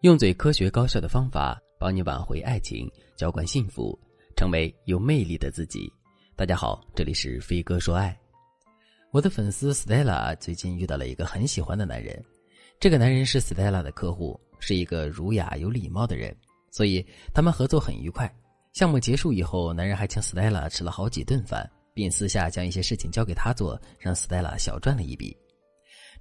用最科学高效的方法帮你挽回爱情，浇灌幸福，成为有魅力的自己。大家好，这里是飞哥说爱。我的粉丝 Stella 最近遇到了一个很喜欢的男人，这个男人是 Stella 的客户，是一个儒雅有礼貌的人，所以他们合作很愉快。项目结束以后，男人还请 Stella 吃了好几顿饭，并私下将一些事情交给他做，让 Stella 小赚了一笔。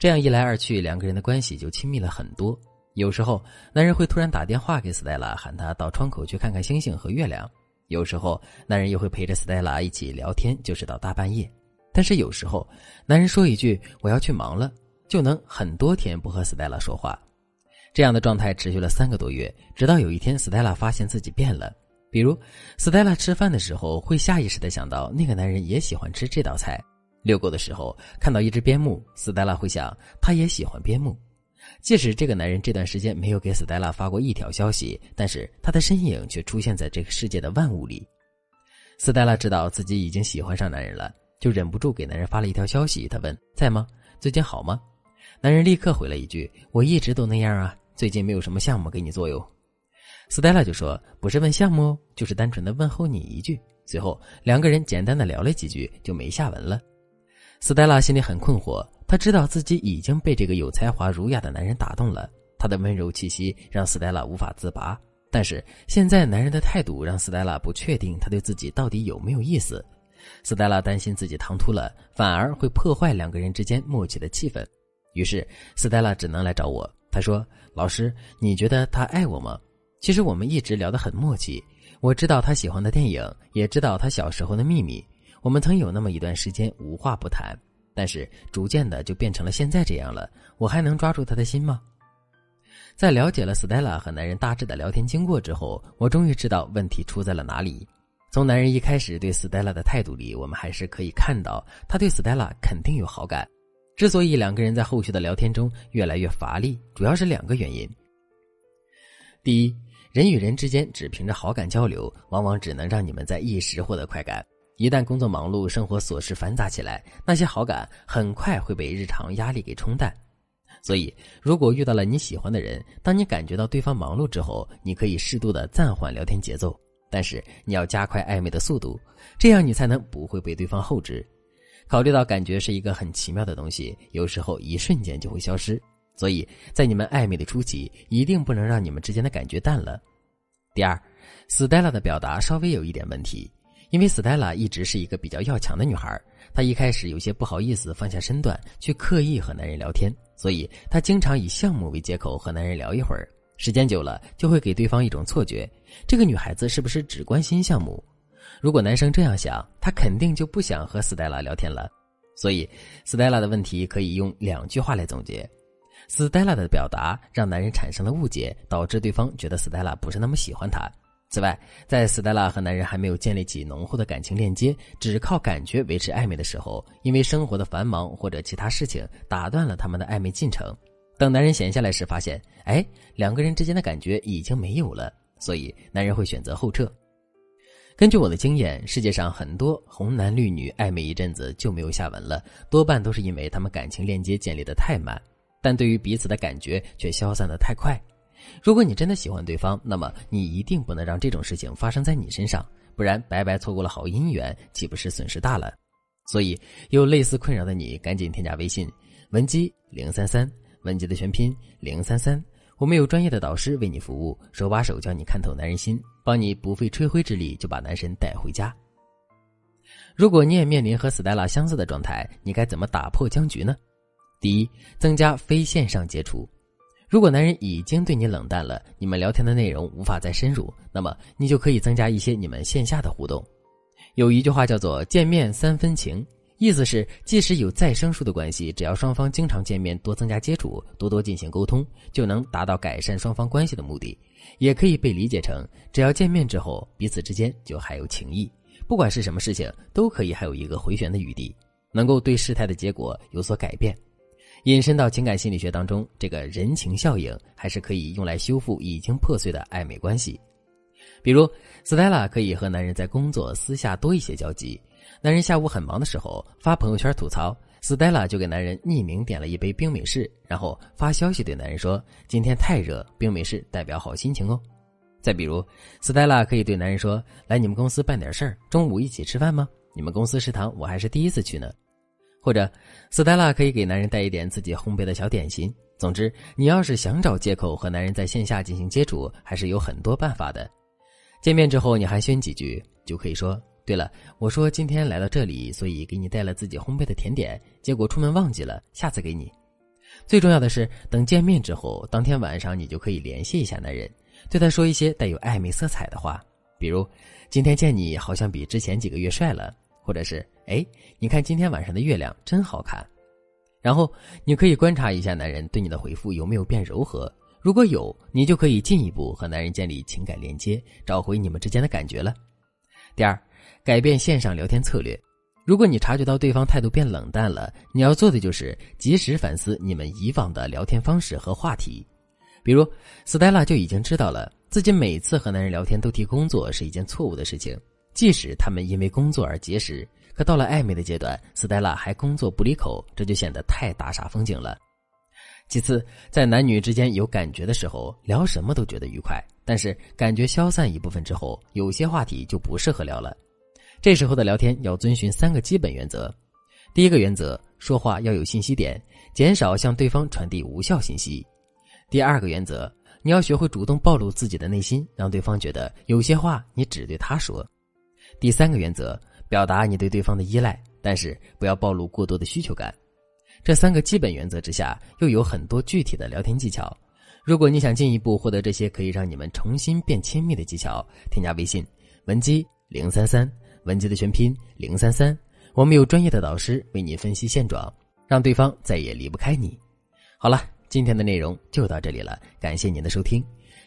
这样一来二去，两个人的关系就亲密了很多。有时候，男人会突然打电话给斯黛拉喊她到窗口去看看星星和月亮；有时候，男人又会陪着斯黛拉一起聊天，就是到大半夜。但是有时候，男人说一句“我要去忙了”，就能很多天不和斯黛拉说话。这样的状态持续了三个多月，直到有一天斯黛拉发现自己变了。比如斯黛拉吃饭的时候会下意识的想到那个男人也喜欢吃这道菜；遛狗的时候看到一只边牧斯黛拉会想他也喜欢边牧。即使这个男人这段时间没有给斯黛拉发过一条消息，但是他的身影却出现在这个世界的万物里。斯黛拉知道自己已经喜欢上男人了，就忍不住给男人发了一条消息。他问：“在吗？最近好吗？”男人立刻回了一句：“我一直都那样啊，最近没有什么项目给你做哟。”斯黛拉就说：“不是问项目哦，就是单纯的问候你一句。”随后两个人简单的聊了几句，就没下文了。斯黛拉心里很困惑。她知道自己已经被这个有才华、儒雅的男人打动了，他的温柔气息让斯黛拉无法自拔。但是现在男人的态度让斯黛拉不确定他对自己到底有没有意思。斯黛拉担心自己唐突了，反而会破坏两个人之间默契的气氛。于是斯黛拉只能来找我。她说：“老师，你觉得他爱我吗？其实我们一直聊得很默契。我知道他喜欢的电影，也知道他小时候的秘密。我们曾有那么一段时间无话不谈。”但是逐渐的就变成了现在这样了，我还能抓住他的心吗？在了解了 Stella 和男人大致的聊天经过之后，我终于知道问题出在了哪里。从男人一开始对 Stella 的态度里，我们还是可以看到他对 Stella 肯定有好感。之所以两个人在后续的聊天中越来越乏力，主要是两个原因。第一，人与人之间只凭着好感交流，往往只能让你们在一时获得快感。一旦工作忙碌，生活琐事繁杂起来，那些好感很快会被日常压力给冲淡。所以，如果遇到了你喜欢的人，当你感觉到对方忙碌之后，你可以适度的暂缓聊天节奏，但是你要加快暧昧的速度，这样你才能不会被对方后置。考虑到感觉是一个很奇妙的东西，有时候一瞬间就会消失，所以在你们暧昧的初期，一定不能让你们之间的感觉淡了。第二，Stella 的表达稍微有一点问题。因为 Stella 一直是一个比较要强的女孩，她一开始有些不好意思放下身段去刻意和男人聊天，所以她经常以项目为借口和男人聊一会儿。时间久了，就会给对方一种错觉：这个女孩子是不是只关心项目？如果男生这样想，他肯定就不想和 Stella 聊天了。所以，Stella 的问题可以用两句话来总结：Stella 的表达让男人产生了误解，导致对方觉得 Stella 不是那么喜欢他。此外，在斯黛拉和男人还没有建立起浓厚的感情链接，只靠感觉维持暧昧的时候，因为生活的繁忙或者其他事情打断了他们的暧昧进程。等男人闲下来时，发现，哎，两个人之间的感觉已经没有了，所以男人会选择后撤。根据我的经验，世界上很多红男绿女暧昧一阵子就没有下文了，多半都是因为他们感情链接建立的太慢，但对于彼此的感觉却消散的太快。如果你真的喜欢对方，那么你一定不能让这种事情发生在你身上，不然白白错过了好姻缘，岂不是损失大了？所以有类似困扰的你，赶紧添加微信文姬零三三，文姬的全拼零三三，我们有专业的导师为你服务，手把手教你看透男人心，帮你不费吹灰之力就把男神带回家。如果你也面临和 Stella 相似的状态，你该怎么打破僵局呢？第一，增加非线上接触。如果男人已经对你冷淡了，你们聊天的内容无法再深入，那么你就可以增加一些你们线下的互动。有一句话叫做“见面三分情”，意思是即使有再生疏的关系，只要双方经常见面，多增加接触，多多进行沟通，就能达到改善双方关系的目的。也可以被理解成，只要见面之后，彼此之间就还有情谊，不管是什么事情，都可以还有一个回旋的余地，能够对事态的结果有所改变。引申到情感心理学当中，这个人情效应还是可以用来修复已经破碎的暧昧关系。比如，Stella 可以和男人在工作私下多一些交集。男人下午很忙的时候发朋友圈吐槽，Stella 就给男人匿名点了一杯冰美式，然后发消息对男人说：“今天太热，冰美式代表好心情哦。”再比如，Stella 可以对男人说：“来你们公司办点事儿，中午一起吃饭吗？你们公司食堂我还是第一次去呢。”或者，Stella 可以给男人带一点自己烘焙的小点心。总之，你要是想找借口和男人在线下进行接触，还是有很多办法的。见面之后，你寒暄几句，就可以说。对了，我说今天来到这里，所以给你带了自己烘焙的甜点，结果出门忘记了，下次给你。最重要的是，等见面之后，当天晚上你就可以联系一下男人，对他说一些带有暧昧色彩的话，比如今天见你好像比之前几个月帅了，或者是哎，你看今天晚上的月亮真好看。然后你可以观察一下男人对你的回复有没有变柔和，如果有，你就可以进一步和男人建立情感连接，找回你们之间的感觉了。第二。改变线上聊天策略。如果你察觉到对方态度变冷淡了，你要做的就是及时反思你们以往的聊天方式和话题。比如，Stella 就已经知道了自己每次和男人聊天都提工作是一件错误的事情，即使他们因为工作而结识。可到了暧昧的阶段斯黛拉还工作不离口，这就显得太大煞风景了。其次，在男女之间有感觉的时候，聊什么都觉得愉快，但是感觉消散一部分之后，有些话题就不适合聊了。这时候的聊天要遵循三个基本原则：第一个原则，说话要有信息点，减少向对方传递无效信息；第二个原则，你要学会主动暴露自己的内心，让对方觉得有些话你只对他说；第三个原则，表达你对对方的依赖，但是不要暴露过多的需求感。这三个基本原则之下，又有很多具体的聊天技巧。如果你想进一步获得这些可以让你们重新变亲密的技巧，添加微信文姬零三三。文姬的全拼零三三，我们有专业的导师为你分析现状，让对方再也离不开你。好了，今天的内容就到这里了，感谢您的收听。